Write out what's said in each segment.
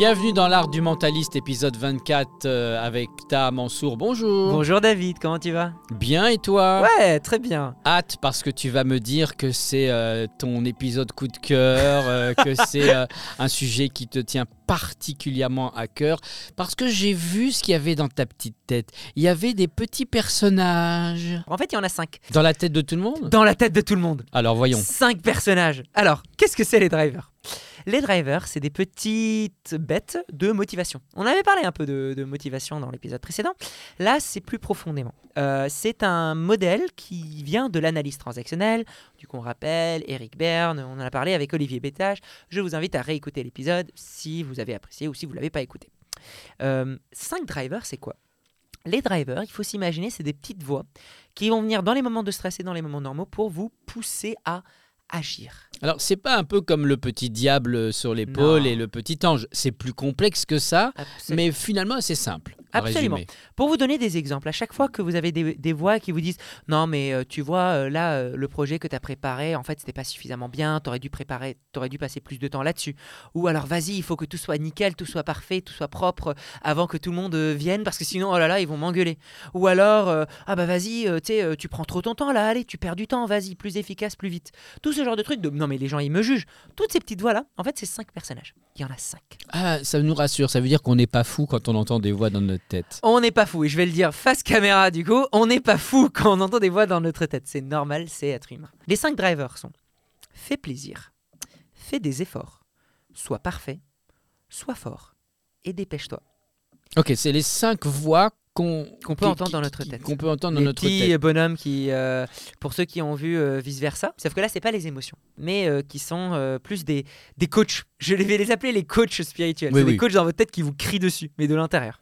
Bienvenue dans l'art du mentaliste, épisode 24 euh, avec Ta Mansour. Bonjour. Bonjour David, comment tu vas? Bien et toi? Ouais, très bien. Hâte parce que tu vas me dire que c'est euh, ton épisode coup de cœur, euh, que c'est un sujet qui te tient particulièrement à cœur. Parce que j'ai vu ce qu'il y avait dans ta petite tête. Il y avait des petits personnages. En fait, il y en a cinq. Dans la tête de tout le monde? Dans la tête de tout le monde. Alors voyons. Cinq personnages. Alors, qu'est-ce que c'est les drivers? Les drivers, c'est des petites bêtes de motivation. On avait parlé un peu de, motivation dans l'épisode précédent. Là, c'est plus profondément. Euh, c'est un modèle qui vient de l'analyse transactionnelle. Du coup, on rappelle, Eric Berne, on en a parlé avec Olivier Bétage. Je vous invite à réécouter l'épisode si vous avez apprécié ou si vous ne l'avez pas écouté. Euh, cinq drivers, c'est quoi? Les drivers, il faut s'imaginer, c'est des petites voix qui vont venir dans les moments de stress et dans les moments normaux pour vous pousser à agir. Alors c'est pas un peu comme le petit diable sur l'épaule et le petit ange. C'est plus complexe que ça, mais finalement c'est simple. Absolument. Pour vous donner des exemples, à chaque fois que vous avez des, des voix qui vous disent Non, mais euh, tu vois, euh, là, euh, le projet que tu as préparé, en fait, c'était pas suffisamment bien, tu aurais dû préparer, t'aurais dû passer plus de temps là-dessus. Ou alors, vas-y, il faut que tout soit nickel, tout soit parfait, tout soit propre avant que tout le monde vienne, parce que sinon, oh là là, ils vont m'engueuler. Ou alors, Ah bah vas-y, tu prends trop ton temps là, allez, tu perds du temps, vas-y, plus efficace, plus vite. Tout ce genre de trucs de Non, mais les gens, ils me jugent. Toutes ces petites voix-là, en fait, c'est cinq personnages. Il y en a cinq. Ah, ça nous rassure. Ça veut dire qu'on n'est pas fou quand on entend des voix dans notre tête. On n'est pas fou, et je vais le dire face caméra du coup, on n'est pas fou quand on entend des voix dans notre tête. C'est normal, c'est être humain. Les cinq drivers sont fais plaisir, fais des efforts, sois parfait, sois fort et dépêche-toi. Ok, c'est les cinq voix qu'on peut qui- entendre qui- dans notre tête. Qu'on peut entendre dans les notre petits tête. bonhommes qui, euh, pour ceux qui ont vu vice versa, sauf que là c'est pas les émotions, mais euh, qui sont euh, plus des, des coachs. Je vais les appeler les coachs spirituels. Oui, c'est oui. des coachs dans votre tête qui vous crient dessus, mais de l'intérieur.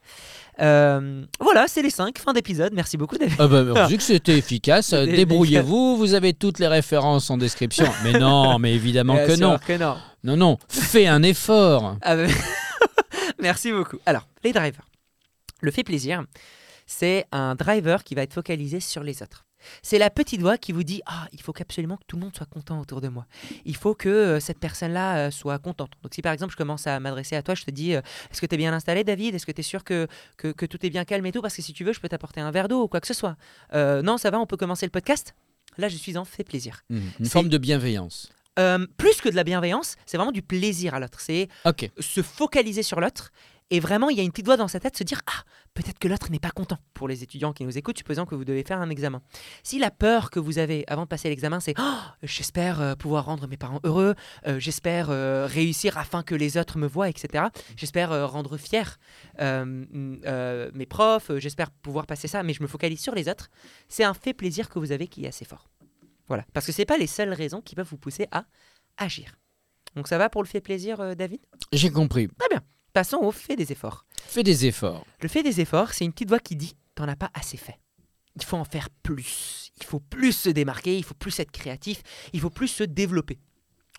Euh, voilà, c'est les cinq. Fin d'épisode. Merci beaucoup, David. Ah bah, vu que c'était efficace, euh, débrouillez-vous, vous avez toutes les références en description. Mais non, mais évidemment que non. que non. Non, non, fais un effort. Ah bah- Merci beaucoup. Alors, les drivers. Le fait plaisir, c'est un driver qui va être focalisé sur les autres. C'est la petite voix qui vous dit Ah, il faut qu'absolument que tout le monde soit content autour de moi. Il faut que euh, cette personne-là euh, soit contente. Donc, si par exemple je commence à m'adresser à toi, je te dis euh, Est-ce que tu es bien installé, David? Est-ce que tu es sûr que, que, que tout est bien calme et tout? Parce que si tu veux, je peux t'apporter un verre d'eau ou quoi que ce soit. Non, ça va, on peut commencer le podcast? Là, je suis en fait plaisir. Mhm, Une forme de bienveillance. Plus que de la bienveillance, c'est vraiment du plaisir à l'autre. C'est Ok. se focaliser sur l'autre. Et vraiment, il y a une petite voix dans sa tête se dire Ah, peut-être que l'autre n'est pas content. Pour les étudiants qui nous écoutent, supposant que vous devez faire un examen. Si la peur que vous avez avant de passer l'examen, c'est Oh, j'espère euh, pouvoir rendre mes parents heureux, euh, j'espère euh, réussir afin que les autres me voient, etc. J'espère rendre fier mes profs, j'espère pouvoir passer ça, mais je me focalise sur les autres. C'est un fait plaisir que vous avez qui est assez fort. Voilà. Parce que ce pas les seules raisons qui peuvent vous pousser à agir. Donc ça va pour le fait plaisir, David? J'ai compris. Passons au fait des efforts. Fais des efforts. Le fait des efforts, c'est une petite voix qui dit T'en as pas assez fait. Il faut en faire plus. Il faut plus se démarquer, il faut plus être créatif, il faut plus se développer.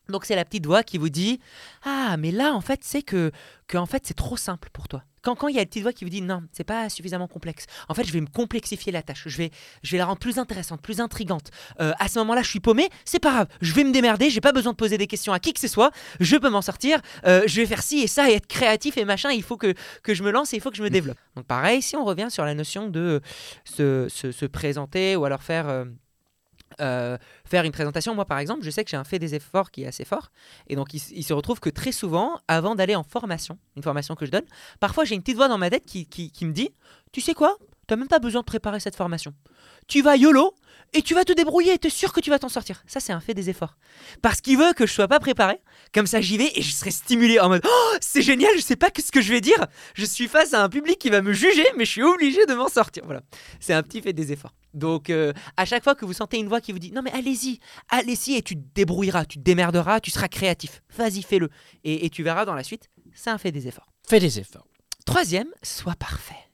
Donc c'est la petite voix qui vous dit Ah, mais là, en fait, c'est que, que en fait, c'est trop simple pour toi. Quand quand il y a une petite voix qui vous dit Non, c'est pas suffisamment complexe. En fait, je vais me complexifier la tâche. Je vais, je la rendre plus intéressante, plus intrigante. Euh, à ce moment-là, je suis paumé. C'est pas grave. Je vais me démerder. J'ai pas besoin de poser des questions à qui que ce soit. Je peux m'en sortir. Euh, je vais faire ci et ça et être créatif et machin. Il faut que, que je me lance et il faut que je me développe. Donc pareil, si on revient sur la notion de se, se- se présenter ou alors faire, euh, euh, faire une présentation, moi par exemple, je sais que j'ai un fait des efforts qui est assez fort. Et donc il, se retrouve que très souvent, avant d'aller en formation, une formation que je donne, parfois j'ai une petite voix dans ma tête qui- qui me dit, tu sais quoi, tu même pas besoin de préparer cette formation. Tu vas YOLO et tu vas te débrouiller et t'es sûr que tu vas t'en sortir. Ça, c'est un fait des efforts. Parce qu'il veut que je sois pas préparé. Comme ça, j'y vais et je serai stimulé en mode Oh, c'est génial, je sais pas ce que je vais dire. Je suis face à un public qui va me juger, mais je suis obligé de m'en sortir. Voilà. C'est un petit fait des efforts. Donc, euh, à chaque fois que vous sentez une voix qui vous dit Non, mais allez-y, allez-y et tu te débrouilleras, tu te démerderas, tu seras créatif. Vas-y, fais-le. Et, et tu verras dans la suite, c'est un fait des efforts. Fais des efforts. Troisième, sois parfait.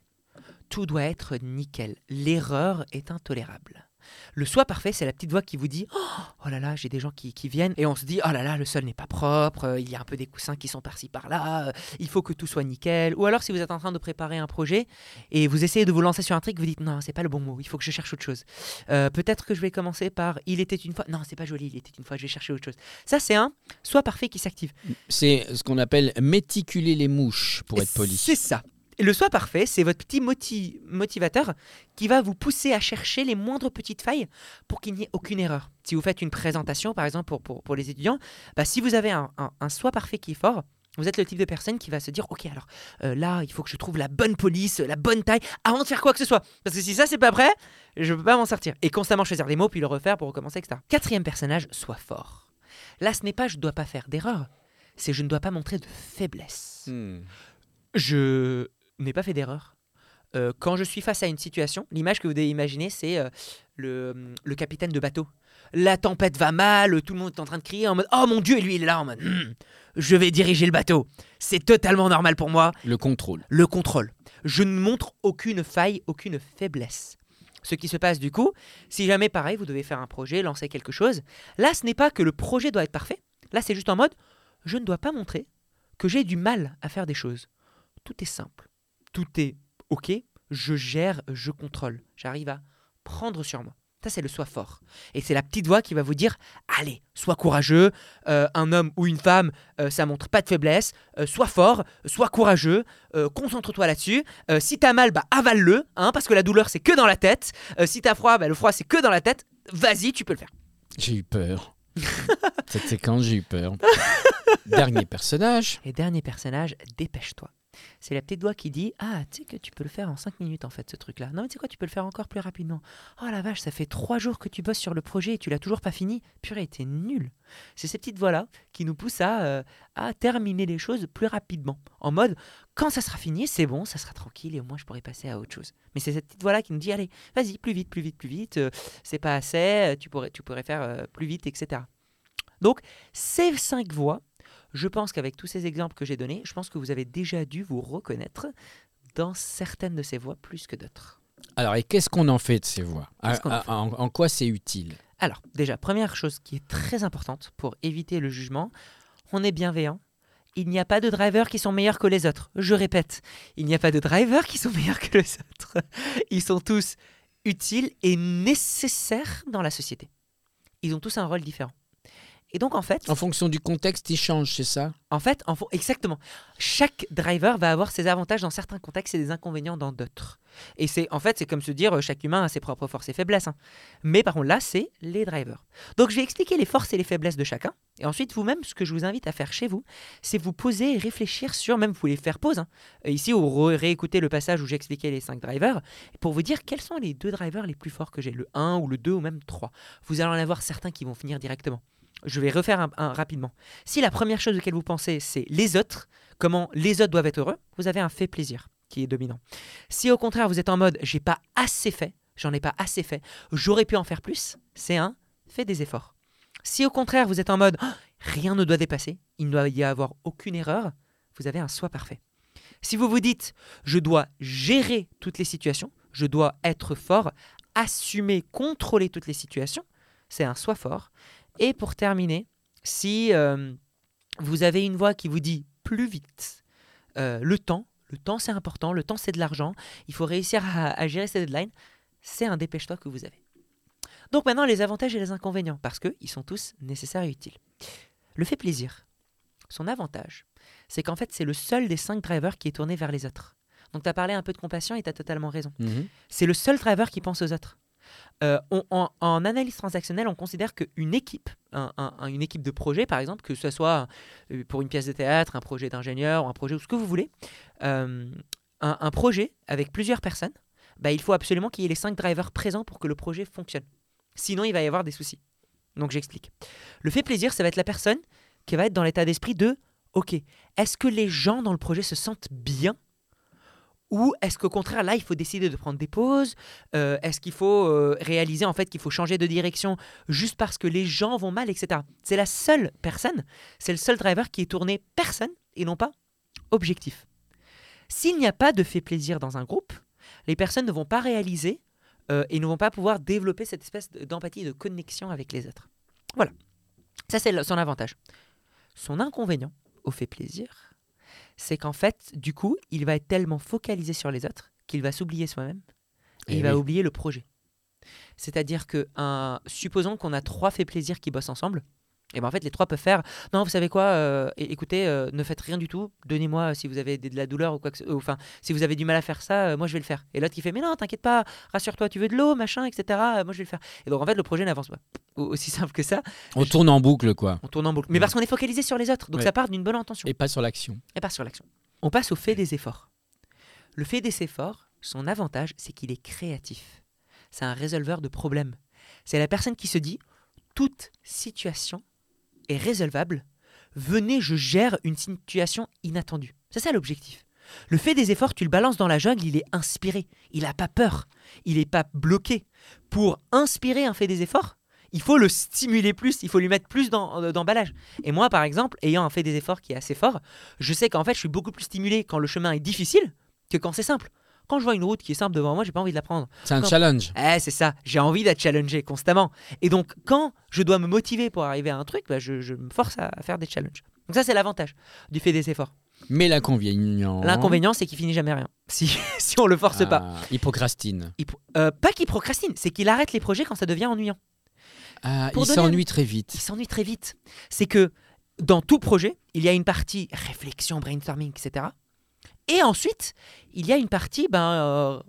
Tout doit être nickel. L'erreur est intolérable. Le soi parfait, c'est la petite voix qui vous dit Oh, oh là là, j'ai des gens qui, qui viennent. Et on se dit Oh là là, le sol n'est pas propre, euh, il y a un peu des coussins qui sont par-ci par-là, euh, il faut que tout soit nickel. Ou alors, si vous êtes en train de préparer un projet et vous essayez de vous lancer sur un truc, vous dites Non, c'est pas le bon mot, il faut que je cherche autre chose. Euh, Peut-être que je vais commencer par Il était une fois. Non, c'est pas joli, il était une fois, je vais chercher autre chose. Ça, c'est un soi parfait qui s'active. C'est ce qu'on appelle méticuler les mouches, pour être poli. C'est ça. Le soi parfait, c'est votre petit moti- motivateur qui va vous pousser à chercher les moindres petites failles pour qu'il n'y ait aucune erreur. Si vous faites une présentation, par exemple, pour, pour, pour les étudiants, bah, si vous avez un, un, un soi parfait qui est fort, vous êtes le type de personne qui va se dire Ok, alors euh, là, il faut que je trouve la bonne police, la bonne taille, avant de faire quoi que ce soit. Parce que si ça, c'est pas prêt, je peux pas m'en sortir. Et constamment choisir des mots, puis le refaire pour recommencer, etc. Quatrième personnage, soit fort. Là, ce n'est pas je ne dois pas faire d'erreur, c'est je ne dois pas montrer de faiblesse. Hmm. Je n'ai pas fait d'erreur. Euh, quand je suis face à une situation, l'image que vous devez imaginer, c'est euh, le, le capitaine de bateau. La tempête va mal, tout le monde est en train de crier en mode Oh mon Dieu, et lui il est là en mode Hmm, Je vais diriger le bateau. C'est totalement normal pour moi. Le contrôle. Le contrôle. Je ne montre aucune faille, aucune faiblesse. Ce qui se passe du coup, si jamais pareil, vous devez faire un projet, lancer quelque chose, là ce n'est pas que le projet doit être parfait, là c'est juste en mode je ne dois pas montrer que j'ai du mal à faire des choses. Tout est simple, tout est ok, je gère, je contrôle, j'arrive à prendre sur moi. Ça, c'est le soi fort. Et c'est la petite voix qui va vous dire Allez, sois courageux. Euh, un homme ou une femme, euh, ça montre pas de faiblesse. Euh, sois fort, sois courageux. Concentre-toi là-dessus. Si t'as mal, bah avale-le. Hein, parce que la douleur, c'est que dans la tête. Si t'as froid, bah, le froid, c'est que dans la tête. Vas-y, tu peux le faire. J'ai eu peur. Cette séquence, j'ai eu peur. Dernier personnage. Et dernier personnage, dépêche-toi. C'est la petite voix qui dit Ah, tu sais que tu peux le faire en 5 minutes en fait, ce truc-là. Non, mais tu sais quoi, tu peux le faire encore plus rapidement. Oh la vache, ça fait 3 jours que tu bosses sur le projet et tu l'as toujours pas fini. Purée, t'es nul. C'est ces petites voix-là qui nous poussent à, euh, à terminer les choses plus rapidement. En mode Quand ça sera fini, c'est bon, ça sera tranquille et au moins je pourrai passer à autre chose. Mais c'est cette petite voix-là qui nous dit Allez, vas-y, plus vite, plus vite, plus vite. euh, c'est pas assez, euh, tu pourrais, tu pourrais faire plus vite, etc. Donc, ces cinq voix je pense qu'avec tous ces exemples que j'ai donnés, je pense que vous avez déjà dû vous reconnaître dans certaines de ces voix plus que d'autres. Alors, et qu'est-ce qu'on en fait de ces voix? En Ah, ah, en, en quoi c'est utile? Alors, déjà, première chose qui est très importante pour éviter le jugement, on est bienveillant. Il n'y a pas de drivers qui sont meilleurs que les autres. Je répète, il n'y a pas de drivers qui sont meilleurs que les autres. Ils sont tous utiles et nécessaires dans la société. Ils ont tous un rôle différent. Et donc, en fait, En fonction du contexte, ils changent, c'est ça? En fait, en exactement. Chaque driver va avoir ses avantages dans certains contextes et des inconvénients dans d'autres. Et c'est en fait, c'est comme se dire euh, chaque humain a ses propres forces et faiblesses. hein. Mais par contre, là, c'est les drivers. Donc, je vais expliquer les forces et les faiblesses de chacun. Et ensuite, vous-même, ce que je vous invite à faire chez vous, c'est vous poser et réfléchir sur, même vous pouvez faire pause. hein. Ici, ou réécouter le passage où j'expliquais les cinq drivers, pour vous dire quels sont les deux drivers les plus forts que j'ai, le 1 ou le 2 ou même 3. Vous allez en avoir certains qui vont finir directement. Je vais refaire un, rapidement. Si la première chose auquel vous pensez, c'est les autres, comment les autres doivent être heureux, vous avez un fait plaisir qui est dominant. Si au contraire vous êtes en mode j'ai pas assez fait, j'en ai pas assez fait, j'aurais pu en faire plus, c'est un fait des efforts. Si au contraire vous êtes en mode Ah, rien ne doit dépasser, il ne doit y avoir aucune erreur, vous avez un soi parfait. Si vous vous dites je dois gérer toutes les situations, je dois être fort, assumer, contrôler toutes les situations, c'est un soi fort. Et pour terminer, si euh, vous avez une voix qui vous dit plus vite, euh, le temps, le temps c'est important, le temps c'est de l'argent, il faut réussir à, à gérer ces deadlines, c'est un dépêche-toi que vous avez. Donc maintenant les avantages et les inconvénients, parce qu'ils sont tous nécessaires et utiles. Le fait plaisir, son avantage, c'est qu'en fait c'est le seul des cinq drivers qui est tourné vers les autres. Donc tu as parlé un peu de compassion et tu as totalement raison. Mhm. C'est le seul driver qui pense aux autres. Euh, en, analyse transactionnelle, on considère qu'une équipe, un- un- un- une équipe de projet par exemple, que ce soit euh, pour une pièce de théâtre, un projet d'ingénieur un projet ou ce que vous voulez, euh, un, un projet avec plusieurs personnes, bah, il faut absolument qu'il y ait les cinq drivers présents pour que le projet fonctionne. Sinon, il va y avoir des soucis. Donc j'explique. Le fait plaisir, ça va être la personne qui va être dans l'état d'esprit de OK, est-ce que les gens dans le projet se sentent bien ou est-ce qu'au contraire, là, il faut décider de prendre des pauses? Euh, Est-ce qu'il faut euh, réaliser en fait qu'il faut changer de direction juste parce que les gens vont mal, etc. C'est la seule personne, c'est le seul driver qui est tourné personne et non pas objectif. S'il n'y a pas de fait plaisir dans un groupe, les personnes ne vont pas réaliser euh, et ne vont pas pouvoir développer cette espèce de- d'empathie et de connexion avec les autres. Voilà. Ça, c'est son avantage. Son inconvénient au fait plaisir, c'est qu'en fait, du coup, il va être tellement focalisé sur les autres qu'il va s'oublier soi-même et Eh il va oublier le projet. C'est-à-dire que, un, supposons qu'on a trois faits plaisir qui bossent ensemble, et ben en fait, les trois peuvent faire Non, vous savez quoi euh, Écoutez, euh, ne faites rien du tout, donnez-moi si vous avez de la douleur ou quoi que ce euh, Enfin, si vous avez du mal à faire ça, euh, moi je vais le faire. Et l'autre qui fait Mais non, t'inquiète pas, rassure-toi, tu veux de l'eau, machin, etc. euh, moi je vais le faire. Et donc en fait, le projet n'avance pas. Au- Aussi simple que ça, On tourne en boucle, quoi. on tourne en boucle. Mais Ouais. parce qu'on est focalisé sur les autres, donc Ouais. ça part d'une bonne intention Et pas sur l'action. et pas sur l'action. On passe au fait des efforts. Le fait des efforts, son avantage, c'est qu'il est créatif. C'est un résolveur de problèmes. C'est la personne qui se dit toute situation est résolvable. Venez, je gère une situation inattendue. C'est ça l'objectif. Le fait des efforts, tu le balances dans la jungle, il est inspiré. Il n'a pas peur. Il n'est pas bloqué. Pour inspirer un fait des efforts, il faut le stimuler plus, il faut lui mettre plus euh, d'emballage. Et moi, par exemple, ayant un fait des efforts qui est assez fort, je sais qu'en fait, je suis beaucoup plus stimulé quand le chemin est difficile que quand c'est simple. Quand je vois une route qui est simple devant moi, j'ai pas envie de la prendre. C'est un Quand- challenge. Eh, c'est ça, j'ai envie d'être challengé constamment. Et donc, quand je dois me motiver pour arriver à un truc, bah, je, je me force à faire des challenges. Donc ça, c'est l'avantage du fait des efforts. Mais l'inconvénient. L'inconvénient, c'est qu'il finit jamais rien. Si, si on le force pas. Ah, Il procrastine. Il pro- euh, pas qu'il procrastine, c'est qu'il arrête les projets quand ça devient ennuyant. Ah, il s'ennuie très vite. Il s'ennuie très vite. C'est que dans tout projet, il y a une partie réflexion, brainstorming, etc. Et ensuite, il y a une partie ben, euh,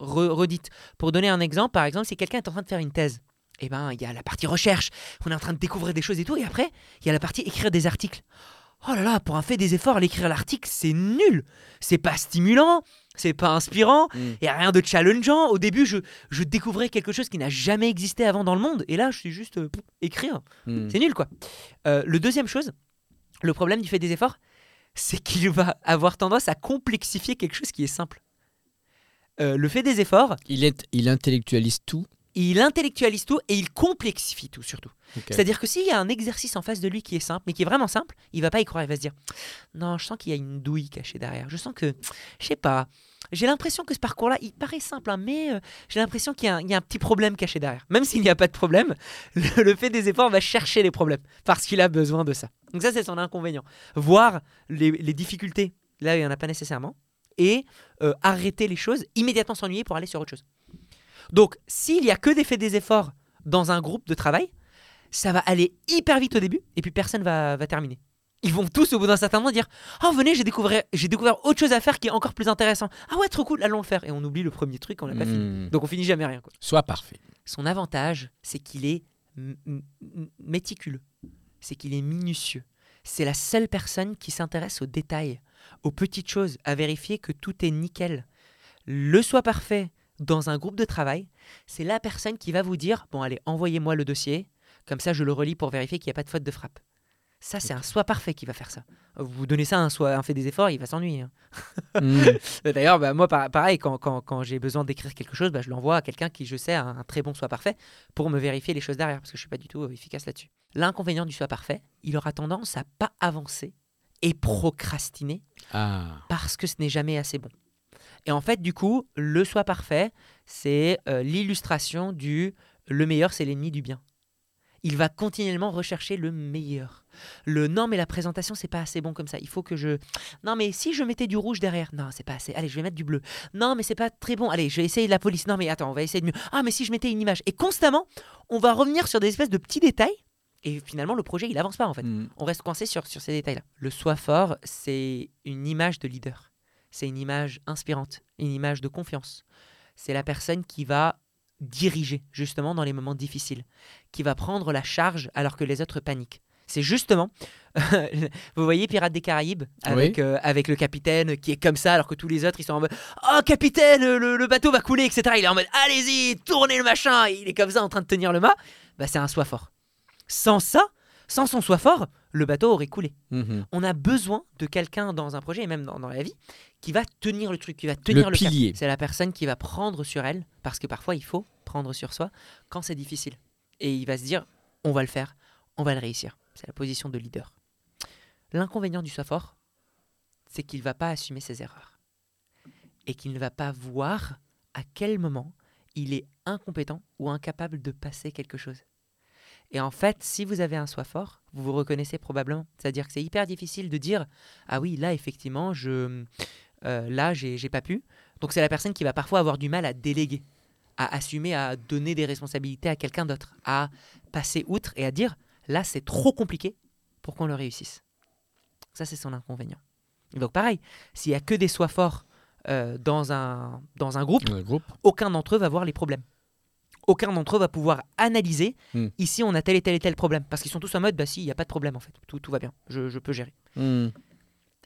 re- redite. Pour donner un exemple, par exemple, si quelqu'un est en train de faire une thèse, eh ben, il y a la partie recherche, on est en train de découvrir des choses et tout, et après, il y a la partie écrire des articles. Oh là là, pour un fait des efforts, l'écrire l'article, c'est nul. C'est pas stimulant, c'est pas inspirant, Mm. il n'y a rien de challengeant. Au début, je, je découvrais quelque chose qui n'a jamais existé avant dans le monde, et là, je suis juste euh, écrire. Hmm. C'est nul, quoi. Euh, le deuxième chose, le problème du fait des efforts, c'est qu'il va avoir tendance à complexifier quelque chose qui est simple. Euh, le fait des efforts, Il, est, il intellectualise tout. il intellectualise tout et il complexifie tout surtout. C'est-à-dire que s'il y a un exercice en face de lui qui est simple, mais qui est vraiment simple, il va pas y croire. Il va se dire Non, je sens qu'il y a une douille cachée derrière. Je sens que, je sais pas, j'ai l'impression que ce parcours-là, il paraît simple, hein, mais euh, j'ai l'impression qu'il y, a un- il y a un petit problème caché derrière. Même s'il n'y a pas de problème, le, le fait des efforts va chercher les problèmes parce qu'il a besoin de ça. Donc, ça, c'est son inconvénient. Voir les, les difficultés là il n'y en a pas nécessairement et euh, arrêter les choses, immédiatement s'ennuyer pour aller sur autre chose. Donc, s'il y a que des faits des efforts dans un groupe de travail, ça va aller hyper vite au début et puis personne va, va terminer. Ils vont tous au bout d'un certain moment dire Oh, venez, j'ai découvert, j'ai découvert autre chose à faire qui est encore plus intéressant. Ah ouais, trop cool, allons le faire. Et on oublie le premier truc, on l'a pas fini. Hmm. Donc on finit jamais rien. Quoi. Sois parfait. Son avantage, c'est qu'il est méticuleux, c'est qu'il est minutieux. C'est la seule personne qui s'intéresse aux détails, aux petites choses, à vérifier que tout est nickel. Le soit parfait dans un groupe de travail, c'est la personne qui va vous dire Bon, allez, envoyez-moi le dossier, comme ça je le relis pour vérifier qu'il n'y a pas de faute de frappe. Ça, c'est un soit parfait qui va faire ça. Vous donnez ça à un soit un fait des efforts, il va s'ennuyer. hein. Hmm. D'ailleurs, bah, moi, par- pareil, quand, quand- quand j'ai besoin d'écrire quelque chose, bah, je l'envoie à quelqu'un qui, je sais, a un très bon soit parfait pour me vérifier les choses derrière, parce que je suis pas du tout euh, efficace là-dessus. L'inconvénient du soit parfait, il aura tendance à pas avancer et procrastiner Ah. parce que ce n'est jamais assez bon. Et en fait, du coup, le soit parfait, c'est euh, l'illustration du le meilleur, c'est l'ennemi du bien. Il va continuellement rechercher le meilleur. Le non, mais la présentation, c'est pas assez bon comme ça. Il faut que je. Non, mais si je mettais du rouge derrière. Non, c'est pas assez. Allez, je vais mettre du bleu. Non, mais c'est pas très bon. Allez, je vais essayer de la police. Non, mais attends, on va essayer de mieux. Ah, mais si je mettais une image. Et constamment, on va revenir sur des espèces de petits détails. Et finalement, le projet, il avance pas en fait Hmm. on reste coincé sur, sur ces détails-là. Le soi fort, c'est une image de leader. C'est une image inspirante, une image de confiance. C'est la personne qui va diriger justement dans les moments difficiles, qui va prendre la charge alors que les autres paniquent. C'est justement, vous voyez Pirates des Caraïbes avec, euh, avec le capitaine qui est comme ça alors que tous les autres ils sont en mode Oh capitaine, le, le bateau va couler, etc. Il est en mode Allez-y, tournez le machin, il est comme ça en train de tenir le mât. Bah, c'est un soi fort. Sans ça, sans son soi fort, le bateau aurait coulé Mhm. on a besoin de quelqu'un dans un projet et même dans, dans la vie qui va tenir le truc, qui va tenir Le le, pilier. C'est la personne qui va prendre sur elle, parce que parfois il faut prendre sur soi quand c'est difficile. Et il va se dire, on va le faire, on va le réussir. C'est la position de leader. L'inconvénient du soi fort, c'est qu'il ne va pas assumer ses erreurs. Et qu'il ne va pas voir à quel moment il est incompétent ou incapable de passer quelque chose. Et en fait, si vous avez un soi fort, vous vous reconnaissez probablement. C'est-à-dire que c'est hyper difficile de dire ah oui là effectivement je euh, là j'ai pas pu. Donc c'est la personne qui va parfois avoir du mal à déléguer, à assumer, à donner des responsabilités à quelqu'un d'autre, à passer outre et à dire là c'est trop compliqué pour qu'on le réussisse. Ça c'est son inconvénient. Donc pareil, s'il y a que des soi forts euh, dans un dans un groupe, Le groupe. aucun d'entre eux va voir les problèmes. Aucun d'entre eux va pouvoir analyser Hmm. ici on a tel et tel et tel problème. Parce qu'ils sont tous en mode bah si, il n'y a pas de problème en fait. Tout, tout va bien, je, je peux gérer. Hmm.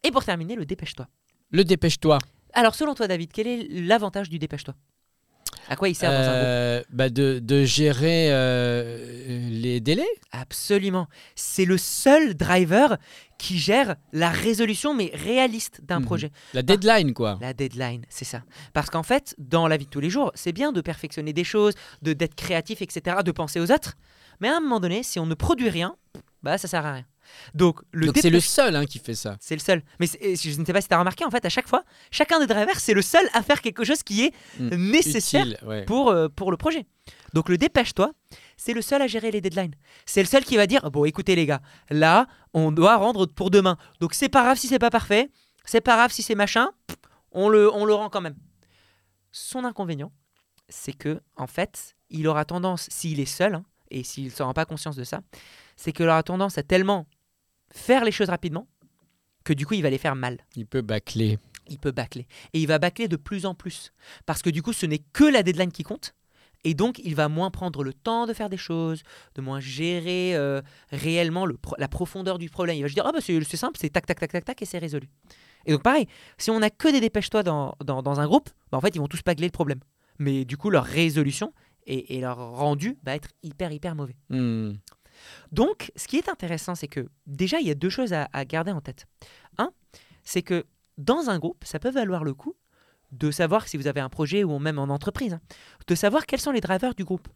Et pour terminer, le dépêche-toi. Le dépêche-toi. Alors selon toi David, quel est l'avantage du dépêche-toi? À quoi il sert dans un groupe Euh, bah de, de gérer euh, les délais. Absolument. C'est le seul driver qui gère la résolution mais réaliste d'un Mhm. projet. La deadline, quoi. La deadline, c'est ça. Parce qu'en fait, dans la vie de tous les jours, c'est bien de perfectionner des choses, de d'être créatif, etc., de penser aux autres. Mais à un moment donné, si on ne produit rien, bah ça sert à rien. Donc le c'est le seul hein, qui fait ça. c'est le seul. Mais je ne sais pas si tu as remarqué, en fait, à chaque fois, chacun des drivers, c'est le seul à faire quelque chose qui est Mm. nécessaire Utile, ouais. pour, euh, pour le projet. Donc le dépêche-toi, c'est le seul à gérer les deadlines. C'est le seul qui va dire bon écoutez les gars, là on doit rendre pour demain. Donc c'est pas grave si c'est pas parfait, c'est pas grave si c'est machin, on le, on le rend quand même. Son inconvénient, c'est que en fait, il aura tendance, s'il est seul, hein, et s'il ne se rend pas conscience de ça, c'est qu'il aura tendance à tellement faire les choses rapidement que du coup il va les faire mal Il peut bâcler. il peut bâcler. Et il va bâcler de plus en plus. Parce que du coup, ce n'est que la deadline qui compte. Et donc, il va moins prendre le temps de faire des choses, de moins gérer euh, réellement le pro- la profondeur du problème. Il va se dire, ah bah c'est simple, c'est tac, tac, tac, tac, tac, et c'est résolu. Et donc, pareil, si on n'a que des dépêche-toi dans, dans, dans un groupe, bah, en fait, ils vont tous bâcler le problème. Mais du coup, leur résolution et, et leur rendu va être hyper, hyper mauvais. Hmm. Donc, ce qui est intéressant, c'est que déjà, il y a deux choses à, garder en tête. Un, c'est que dans un groupe, ça peut valoir le coup de savoir si vous avez un projet ou même en entreprise, hein, de savoir quels sont les drivers du groupe.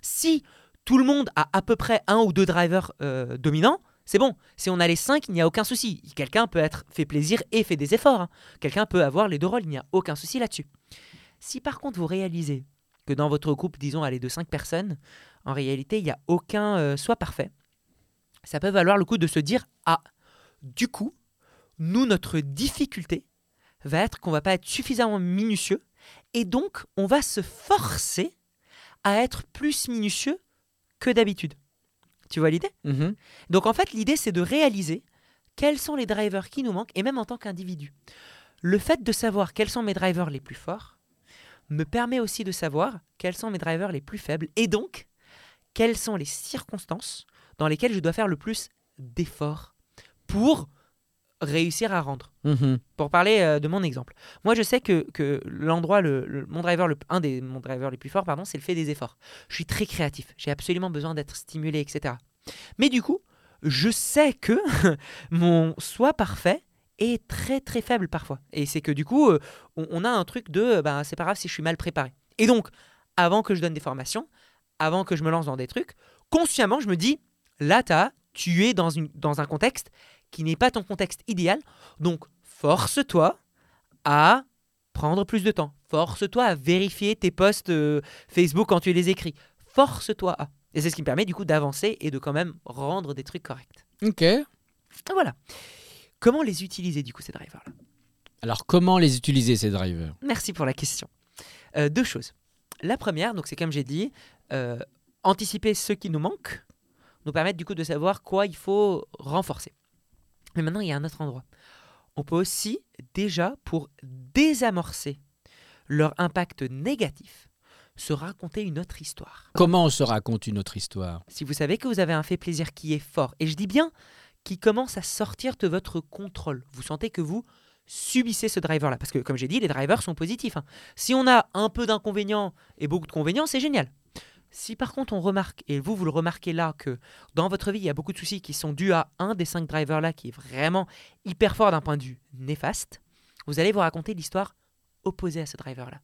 Si tout le monde a à peu près un ou deux drivers euh, dominants, c'est bon. Si on a les cinq, il n'y a aucun souci. Quelqu'un peut être fait plaisir et fait des efforts. hein. Quelqu'un peut avoir les deux rôles, il n'y a aucun souci là-dessus. Si par contre vous réalisez que dans votre groupe, disons, allez, de cinq personnes, en réalité, il n'y a aucun euh, soit parfait, ça peut valoir le coup de se dire Ah, du coup, nous, notre difficulté va être qu'on va pas être suffisamment minutieux et donc on va se forcer à être plus minutieux que d'habitude. Tu vois l'idée? Mhm. donc en fait, l'idée, c'est de réaliser quels sont les drivers qui nous manquent, et même en tant qu'individu. Le fait de savoir quels sont mes drivers les plus forts me permet aussi de savoir quels sont mes drivers les plus faibles, et donc quelles sont les circonstances dans lesquelles je dois faire le plus d'efforts pour réussir à rendre. Mhm. Pour parler euh, de mon exemple, moi je sais que, que l'endroit, le, le- mon driver, le, un des mon drivers les plus forts, pardon, c'est le fait des efforts. Je suis très créatif, j'ai absolument besoin d'être stimulé, etc. Mais du coup, je sais que mon soi parfait est très très faible parfois. Et c'est que du coup, euh, on, on a un truc de, ben, c'est pas grave si je suis mal préparé. Et donc, avant que je donne des formations, avant que je me lance dans des trucs, consciemment, je me dis, là, tu es dans, une, dans un contexte qui n'est pas ton contexte idéal, donc force-toi à prendre plus de temps. Force-toi à vérifier tes posts euh, Facebook quand tu les écris. Force-toi à. Et c'est ce qui me permet du coup d'avancer et de quand même rendre des trucs corrects. Ok. Voilà. Comment les utiliser du coup ces drivers-là? Alors comment les utiliser ces drivers? Merci pour la question. Euh, deux choses. La première, donc c'est comme j'ai dit, euh, anticiper ce qui nous manque, nous permettre du coup de savoir quoi il faut renforcer. Mais maintenant, il y a un autre endroit. On peut aussi déjà, pour désamorcer leur impact négatif, se raconter une autre histoire. Comment on se raconte une autre histoire? Si vous savez que vous avez un fait plaisir qui est fort, et je dis bien qui commence à sortir de votre contrôle, vous sentez que vous subissez ce driver-là. Parce que, comme j'ai dit, les drivers sont positifs. hein. Si on a un peu d'inconvénients et beaucoup de convénients, c'est génial. Si par contre on remarque, et vous, vous le remarquez là, que dans votre vie, il y a beaucoup de soucis qui sont dus à un des cinq drivers-là qui est vraiment hyper fort d'un point de vue néfaste, vous allez vous raconter l'histoire opposée à ce driver-là.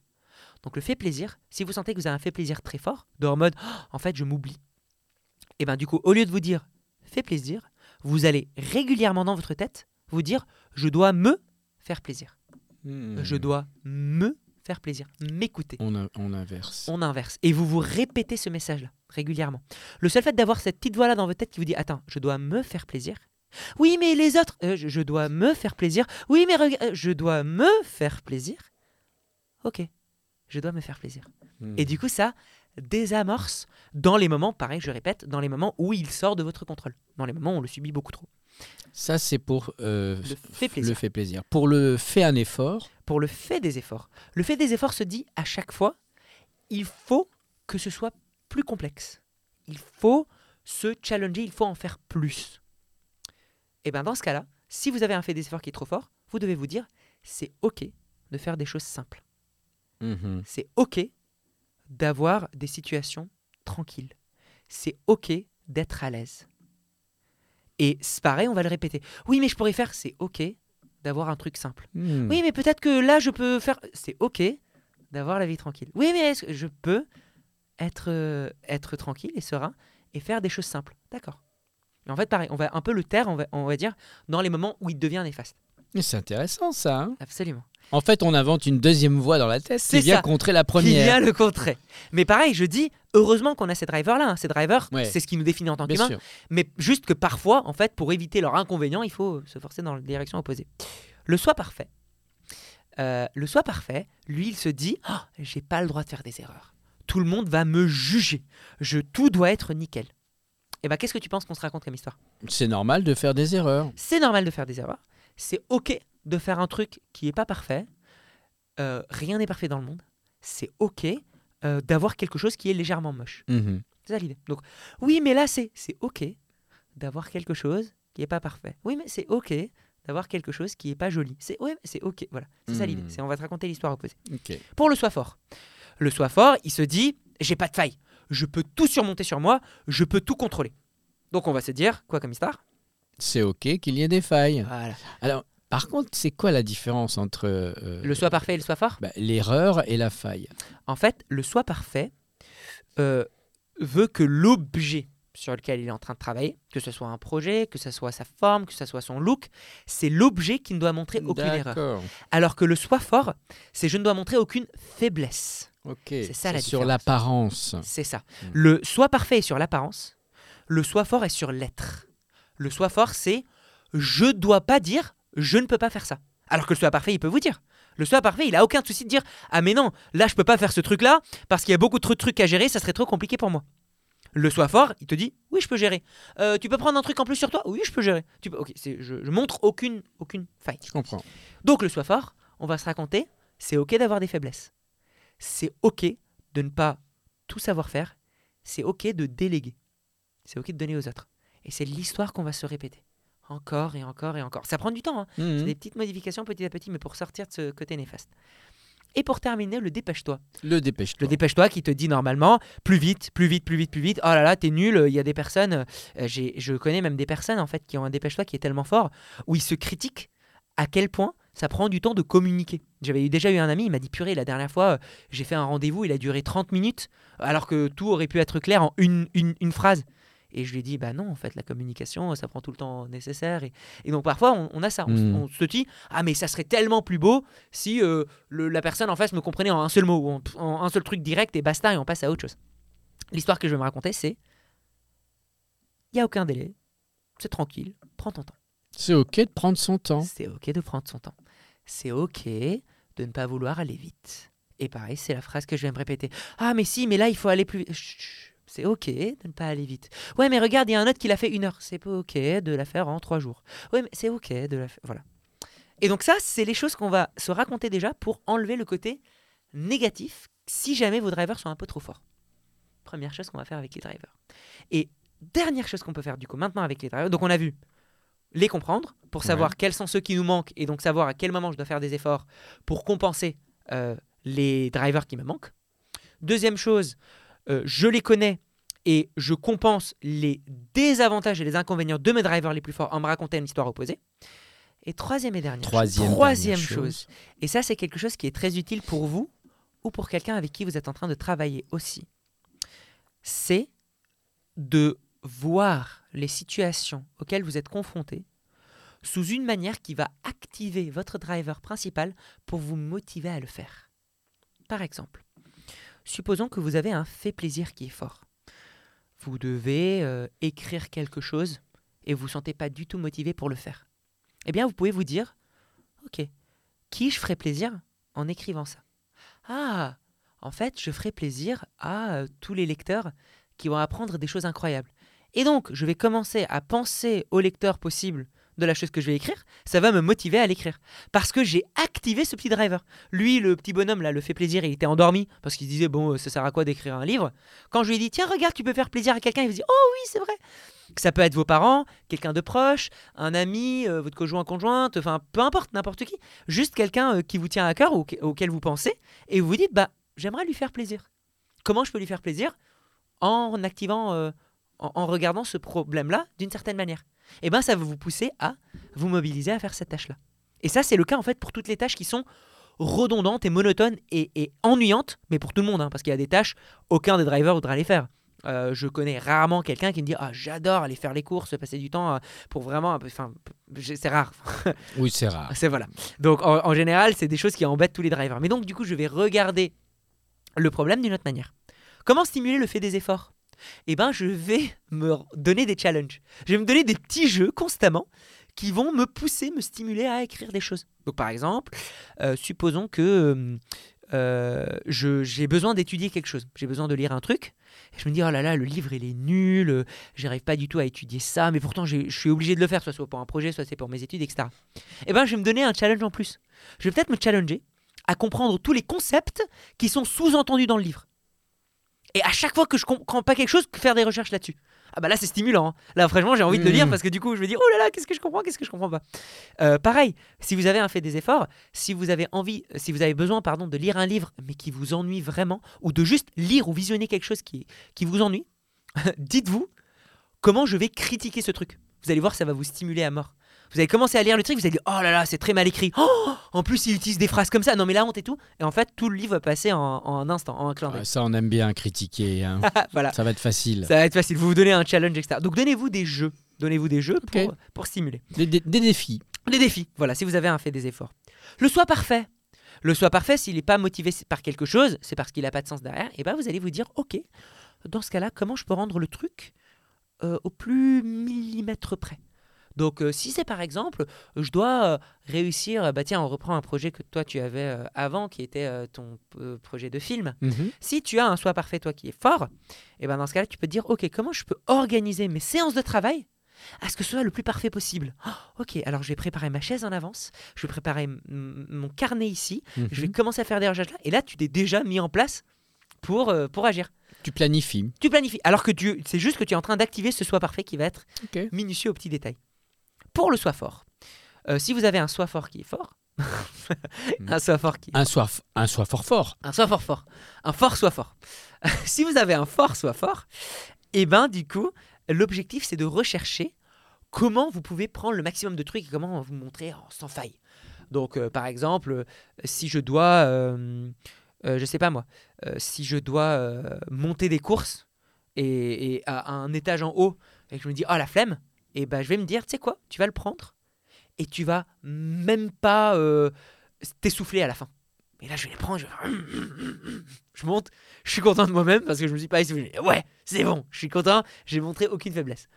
Donc le fait plaisir, si vous sentez que vous avez un fait plaisir très fort, de en mode Oh, en fait je m'oublie, et bien du coup au lieu de vous dire fait plaisir, vous allez régulièrement dans votre tête vous dire je dois me faire plaisir. Hmm. Je dois me faire plaisir, m'écouter. On, inverse. On inverse. Et vous vous répétez ce message-là régulièrement. Le seul fait d'avoir cette petite voix-là dans votre tête qui vous dit Attends, je dois me faire plaisir. Oui, mais les autres, euh, je, je dois me faire plaisir. Oui, mais euh, je dois me faire plaisir. Ok, je dois me faire plaisir. Hmm. Et du coup, ça désamorce dans les moments, pareil, je répète, dans les moments où il sort de votre contrôle. Dans les moments où on le subit beaucoup trop. Ça, c'est pour euh, Le fait plaisir. le fait plaisir. Pour le fait un effort, pour le fait des efforts. Le fait des efforts se dit à chaque fois, il faut que ce soit plus complexe. Il faut se challenger, il faut en faire plus. Et bien dans ce cas-là, si vous avez un fait des efforts qui est trop fort, vous devez vous dire, c'est OK de faire des choses simples. mhm, C'est OK d'avoir des situations tranquilles. C'est OK d'être à l'aise. Et c'est pareil, on va le répéter. Oui, mais je pourrais faire, c'est OK d'avoir un truc simple. hmm. Oui, mais peut-être que là, je peux faire. C'est OK d'avoir la vie tranquille. Oui, mais est-ce que je peux être, euh, être tranquille et serein et faire des choses simples? D'accord. Mais en fait, pareil, on va un peu le taire, on va, on va dire, dans les moments où il devient néfaste. Mais C'est intéressant ça. hein. Absolument. En fait, on invente une deuxième voie dans la tête C'est qui vient ça. contrer la Qui première. vient le contrer. Mais pareil, je dis, heureusement qu'on a ces drivers-là. hein. Ces drivers, Ouais. c'est ce qui nous définit en tant qu'humain. Mais juste que parfois, en fait, pour éviter leurs inconvénients, il faut se forcer dans la direction opposée. Le soi parfait. Euh, le soi parfait, lui, il se dit Ah, j'ai pas le droit de faire des erreurs. Tout le monde va me juger. Je, tout doit être nickel. Et ben, qu'est-ce que tu penses qu'on se raconte comme histoire? C'est normal de faire des erreurs. C'est normal de faire des erreurs. C'est ok de faire un truc qui est pas parfait. Euh, rien n'est parfait dans le monde. C'est ok euh, d'avoir quelque chose qui est légèrement moche. Mhm. C'est ça l'idée. Donc, oui, mais là, c'est c'est OK d'avoir quelque chose qui n'est pas parfait. Oui, mais c'est OK d'avoir quelque chose qui n'est pas joli. C'est oui, mais c'est OK. Voilà, c'est ça l'idée. Hmm. C'est on va te raconter l'histoire opposée. Pour le soi fort. Le soi fort, il se dit j'ai pas de faille. Je peux tout surmonter sur moi. Je peux tout contrôler. Donc, on va se dire quoi comme histoire? C'est ok qu'il y ait des failles. Voilà. Alors, par contre, c'est quoi la différence entre euh, Le soi parfait et le soi fort bah, l'erreur et la faille? En fait, le soi parfait euh, veut que l'objet sur lequel il est en train de travailler, que ce soit un projet, que ce soit sa forme, que ce soit son look, c'est l'objet qui ne doit montrer aucune erreur. Alors que le soi fort, c'est je ne dois montrer aucune faiblesse. Ok. C'est ça, la sur différence. l'apparence. C'est ça. Mm. Le soi parfait est sur l'apparence, le soi fort est sur l'être. Le soi fort, c'est je dois pas dire je ne peux pas faire ça. Alors que le soi parfait, il peut vous dire. Le soi parfait, il a aucun souci de dire ah mais non, là je peux pas faire ce truc là parce qu'il y a beaucoup de trucs à gérer, ça serait trop compliqué pour moi. Le soi fort, il te dit oui je peux gérer. Euh, tu peux prendre un truc en plus sur toi? Oui je peux gérer. Tu peux... Ok, c'est- je, je montre aucune aucune faille. Je comprends. Donc le soi fort, on va se raconter, c'est ok d'avoir des faiblesses. C'est ok de ne pas tout savoir faire. C'est ok de déléguer. C'est ok de donner aux autres. Et c'est l'histoire qu'on va se répéter. Encore et encore et encore. Ça prend du temps. hein. Mhm. C'est des petites modifications petit à petit, mais pour sortir de ce côté néfaste. Et pour terminer, le dépêche-toi. Le dépêche-toi. Le dépêche-toi qui te dit normalement plus vite, plus vite, plus vite, plus vite. Oh là là, t'es nul. Il y a des personnes, euh, je connais même des personnes en fait qui ont un dépêche-toi qui est tellement fort où ils se critiquent à quel point ça prend du temps de communiquer. J'avais déjà eu un ami, il m'a dit purée, la dernière fois, euh, j'ai fait un rendez-vous, il a duré 30 minutes alors que tout aurait pu être clair en une, une, une phrase. Et je lui ai dit, bah non, en fait, la communication, ça prend tout le temps nécessaire. Et, et donc parfois, on, on a ça. On, s- Mm. on se dit, ah mais ça serait tellement plus beau si euh, le- la personne en face me comprenait en un seul mot, en, en un seul truc direct et basta, et on passe à autre chose. L'histoire que je vais me raconter, c'est, il n'y a aucun délai, c'est tranquille, prends ton temps. C'est ok de prendre son temps. C'est ok de prendre son temps. C'est ok de ne pas vouloir aller vite. Et pareil, c'est la phrase que je vais me répéter. Ah mais si, mais là, il faut aller plus vite. Chut. C'est ok de ne pas aller vite. Ouais, mais regarde, il y a un autre qui l'a fait une heure. C'est pas ok de la faire en trois jours. Ouais, mais c'est ok de la faire. Voilà. Et donc ça, c'est les choses qu'on va se raconter déjà pour enlever le côté négatif si jamais vos drivers sont un peu trop forts. Première chose qu'on va faire avec les drivers. Et dernière chose qu'on peut faire du coup maintenant avec les drivers. Donc on a vu les comprendre pour savoir quels sont ceux qui nous manquent et donc savoir à quel moment je dois faire des efforts pour compenser euh, les drivers qui me manquent. Deuxième chose, euh, je les connais et je compense les désavantages et les inconvénients de mes drivers les plus forts en me racontant une histoire opposée. Et troisième et dernière Troisième, chose, troisième dernière chose, et ça c'est quelque chose qui est très utile pour vous ou pour quelqu'un avec qui vous êtes en train de travailler aussi, c'est de voir les situations auxquelles vous êtes confrontés sous une manière qui va activer votre driver principal pour vous motiver à le faire. Par exemple, supposons que vous avez un fait plaisir qui est fort. Vous devez euh, écrire quelque chose et vous ne vous sentez pas du tout motivé pour le faire. Eh bien, vous pouvez vous dire, ok, qui je ferai plaisir en écrivant ça? Ah, en fait, je ferai plaisir à euh, tous les lecteurs qui vont apprendre des choses incroyables. Et donc, je vais commencer à penser aux lecteurs possibles de la chose que je vais écrire, ça va me motiver à l'écrire. Parce que j'ai activé ce petit driver. Lui, le petit bonhomme, là, le fait plaisir, il était endormi parce qu'il disait, bon, ça sert à quoi d'écrire un livre? Quand je lui ai dit, tiens, regarde, tu peux faire plaisir à quelqu'un, il me dit, oh oui, c'est vrai. Ça peut être vos parents, quelqu'un de proche, un ami, euh, votre conjoint, conjointe, enfin, peu importe, n'importe qui. Juste quelqu'un euh, qui vous tient à cœur, ou auquel vous pensez, et vous vous dites, bah, j'aimerais lui faire plaisir. Comment je peux lui faire plaisir? En activant, euh, en, regardant ce problème-là d'une certaine manière. Et eh bien, ça va vous pousser à vous mobiliser à faire cette tâche-là. Et ça, c'est le cas en fait pour toutes les tâches qui sont redondantes et monotones et, ennuyantes, mais pour tout le monde, hein, parce qu'il y a des tâches, aucun des drivers voudra les faire. Euh, je connais rarement quelqu'un qui me dit ah j'adore aller faire les courses, passer du temps euh, pour vraiment, enfin c'est rare. oui c'est rare. C'est voilà. Donc en général c'est des choses qui embêtent tous les drivers. Mais donc du coup je vais regarder le problème d'une autre manière. Comment stimuler le fait des efforts? Eh bien, je vais me donner des challenges. Je vais me donner des petits jeux constamment qui vont me pousser, me stimuler à écrire des choses. Donc, par exemple, euh, supposons que euh, j'ai besoin d'étudier quelque chose. J'ai besoin de lire un truc. Et je me dis, oh là là, le livre, il est nul. J'arrive pas du tout à étudier ça. Mais pourtant, je suis obligé de le faire, soit, pour un projet, soit c'est pour mes études, etc. Eh bien, je vais me donner un challenge en plus. Je vais peut-être me challenger à comprendre tous les concepts qui sont sous-entendus dans le livre. Et à chaque fois que je comprends pas quelque chose, faire des recherches là-dessus. Ah bah là c'est stimulant. Hein. Là franchement j'ai envie de le lire mmh. parce que du coup je me dis oh là là qu'est-ce que je comprends, qu'est-ce que je comprends pas. Euh, pareil, si vous avez un fait des efforts, si vous avez envie, si vous avez besoin pardon de lire un livre mais qui vous ennuie vraiment ou de juste lire ou visionner quelque chose qui, qui vous ennuie, dites-vous comment je vais critiquer ce truc. Vous allez voir ça va vous stimuler à mort. Vous avez commencé à lire le truc, vous allez dire oh là là, c'est très mal écrit. Oh, en plus, il utilise des phrases comme ça. Non, mais la honte et tout. Et en fait, tout le livre va passer en, un instant, en un clin d'œil. ça, on aime bien critiquer. Hein. voilà. Ça va être facile. Ça va être facile. Vous vous donnez un challenge, etc. Donc, donnez-vous des jeux. Donnez-vous des jeux pour, pour stimuler. Des, défis. Des défis, voilà, si vous avez un fait des efforts. Le soi parfait. Le soi parfait, s'il n'est pas motivé par quelque chose, c'est parce qu'il n'a pas de sens derrière, et ben vous allez vous dire, ok, dans ce cas-là, comment je peux rendre le truc euh, au plus millimètre près? Donc euh, si c'est par exemple, je dois euh, réussir, bah tiens, on reprend un projet que toi tu avais euh, avant, qui était ton projet de film. Mhm. Si tu as un soi parfait, toi qui est fort, et eh ben dans ce cas-là, tu peux te dire, ok, comment je peux organiser mes séances de travail à ce que ce soit le plus parfait possible? Oh, ok, alors je vais préparer ma chaise en avance, je vais préparer mon carnet ici, je vais mhm. commencer à faire des recherches là, et là tu t'es déjà mis en place pour, pour agir. Tu planifies. Tu planifies. Alors que tu, c'est juste que tu es en train d'activer ce soi parfait qui va être minutieux aux petits détails pour le soi fort. Euh, si vous avez un soi fort qui est fort, un soi fort qui un soi un soi fort fort. Un soi fort fort. Un fort soit fort. Si vous avez un fort soit fort et eh ben du coup l'objectif c'est de rechercher comment vous pouvez prendre le maximum de trucs et comment vous montrer sans faille. Donc euh, par exemple si je dois euh, je sais pas moi si je dois monter des courses et, et, à un étage en haut et que je me dis oh la flemme et ben je vais me dire, tu sais quoi, tu vas le prendre et tu vas même pas euh, t'essouffler à la fin. Et là, je vais les prendre, je, je monte, je suis content de moi-même parce que je me suis pas essoufflé. Ouais, c'est bon, je suis content, j'ai montré aucune faiblesse.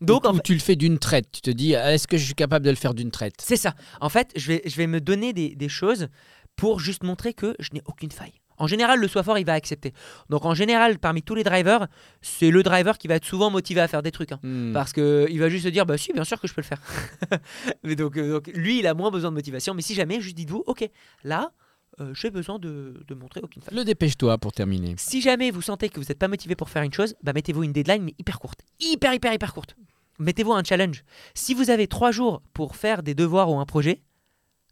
Donc, tu le fais d'une traite, tu te dis, est-ce que je suis capable de le faire d'une traite? C'est ça. En fait, je vais, je vais me donner des, des choses pour juste montrer que je n'ai aucune faille. En général, le soi fort, il va accepter. Donc en général, parmi tous les drivers, c'est le driver qui va être souvent motivé à faire des trucs. Hein. Hmm. Parce qu'il va juste se dire, bah si, bien sûr que je peux le faire. mais donc, euh, donc, lui, il a moins besoin de motivation. Mais si jamais, juste dites-vous, ok, là, euh, j'ai besoin de, montrer aucune faille. Le dépêche-toi pour terminer. Si jamais vous sentez que vous n'êtes pas motivé pour faire une chose, bah mettez-vous une deadline, mais hyper courte. Hyper, hyper, hyper courte. Mettez-vous un challenge. Si vous avez trois jours pour faire des devoirs ou un projet,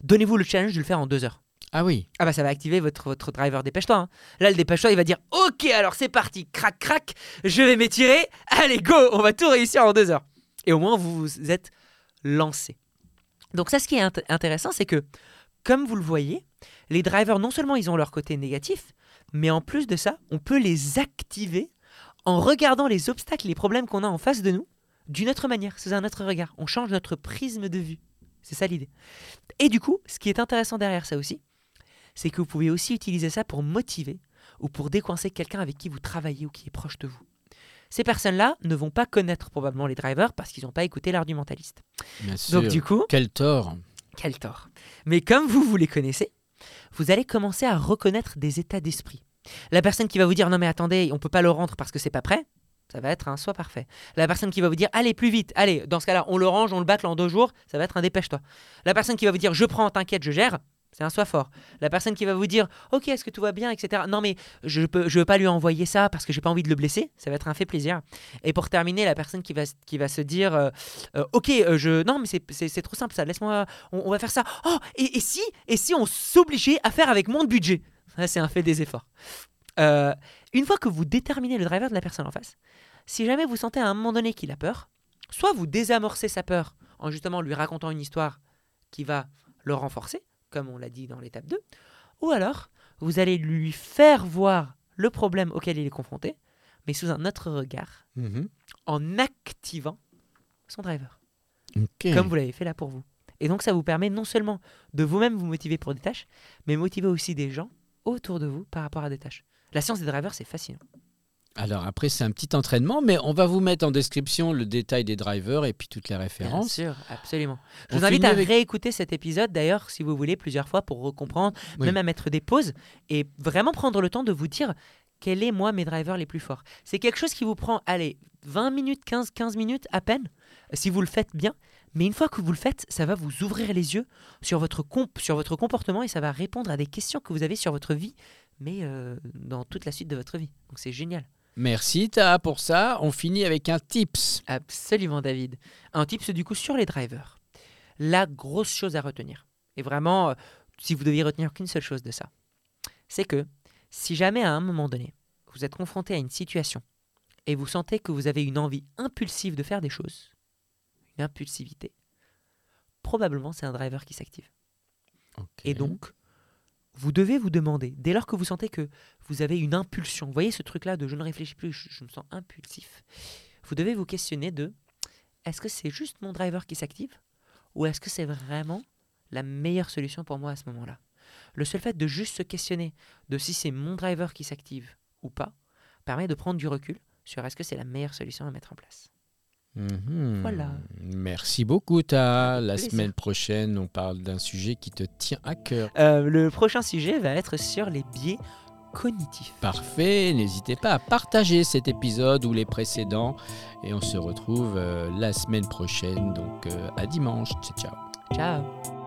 donnez-vous le challenge de le faire en deux heures. Ah oui. Ah bah ça va activer votre, votre driver dépêche-toi. Hein. Là le dépêche-toi il va dire ok alors c'est parti, crac crac, je vais m'étirer, allez go, on va tout réussir en deux heures. Et au moins vous vous êtes lancé. Donc ça ce qui est intéressant c'est que comme vous le voyez, les drivers non seulement ils ont leur côté négatif, mais en plus de ça on peut les activer en regardant les obstacles, les problèmes qu'on a en face de nous d'une autre manière, sous un autre regard. On change notre prisme de vue. C'est ça l'idée. Et du coup, ce qui est intéressant derrière ça aussi, c'est que vous pouvez aussi utiliser ça pour motiver ou pour décoincer quelqu'un avec qui vous travaillez ou qui est proche de vous. Ces personnes-là ne vont pas connaître probablement les drivers parce qu'ils n'ont pas écouté l'argumentaliste. Bien sûr. Donc du coup, Quel tort. quel tort. Mais comme vous, vous les connaissez, vous allez commencer à reconnaître des états d'esprit. La personne qui va vous dire non mais attendez, on peut pas le rendre parce que c'est pas prêt, ça va être un soit parfait. La personne qui va vous dire allez plus vite, allez, dans ce cas-là, on le range, on le bâcle en deux jours, ça va être un dépêche-toi. La personne qui va vous dire je prends, t'inquiète, je gère, c'est un soit fort. La personne qui va vous dire ok, est-ce que tout va bien, etc. Non mais je peux, je veux pas lui envoyer ça parce que j'ai pas envie de le blesser, ça va être un fait plaisir. Et pour terminer, la personne qui va, qui va se dire euh, euh, ok, euh, je, non mais c'est- trop simple ça, laisse-moi, on, va faire ça. Oh, et, si, et si on s'obligeait à faire avec moins de budget c'est un fait des efforts. Une fois que vous déterminez le driver de la personne en face, si jamais vous sentez à un moment donné qu'il a peur, soit vous désamorcez sa peur en justement lui racontant une histoire qui va le renforcer, comme on l'a dit dans l'étape 2, ou alors vous allez lui faire voir le problème auquel il est confronté, mais sous un autre regard, Mhm. en activant son driver, comme vous l'avez fait là pour vous. Et donc ça vous permet non seulement de vous-même vous motiver pour des tâches, mais motiver aussi des gens autour de vous par rapport à des tâches. La science des drivers, c'est fascinant. Alors après, c'est un petit entraînement, mais on va vous mettre en description le détail des drivers et puis toutes les Bien références. sûr, absolument. Je On vous invite à avec- réécouter cet épisode d'ailleurs, si vous voulez, plusieurs fois pour comprendre, Oui. même à mettre des pauses et vraiment prendre le temps de vous dire quels est moi mes drivers les plus forts. C'est quelque chose qui vous prend, allez, 20 minutes, 15, 15 minutes à peine, si vous le faites bien. Mais une fois que vous le faites, ça va vous ouvrir les yeux sur votre, comp- sur votre comportement et ça va répondre à des questions que vous avez sur votre vie, mais euh, dans toute la suite de votre vie. Donc c'est génial. Merci Ta pour ça. On finit avec un tips. Absolument, David. Un tips du coup sur les drivers. La grosse chose à retenir, et vraiment, euh, si vous deviez retenir qu'une seule chose de ça, c'est que si jamais à un moment donné, vous êtes confronté à une situation et vous sentez que vous avez une envie impulsive de faire des choses, une impulsivité, probablement c'est un driver qui s'active. Ok. Et donc, vous devez vous demander, dès lors que vous sentez que vous avez une impulsion, vous voyez ce truc-là de je ne réfléchis plus, je, je me sens impulsif, vous devez vous questionner de est-ce que c'est juste mon driver qui s'active ou est-ce que c'est vraiment la meilleure solution pour moi à ce moment-là? Le seul fait de juste se questionner de si c'est mon driver qui s'active ou pas permet de prendre du recul sur est-ce que c'est la meilleure solution à mettre en place. Mhm. Voilà. Merci beaucoup Ta. La Plaisir. semaine prochaine, on parle d'un sujet qui te tient à cœur. Euh, le prochain sujet va être sur les biais cognitifs. Parfait, n'hésitez pas à partager cet épisode ou les précédents et on se retrouve euh, la semaine prochaine, donc euh, à dimanche. Ciao, ciao. Ciao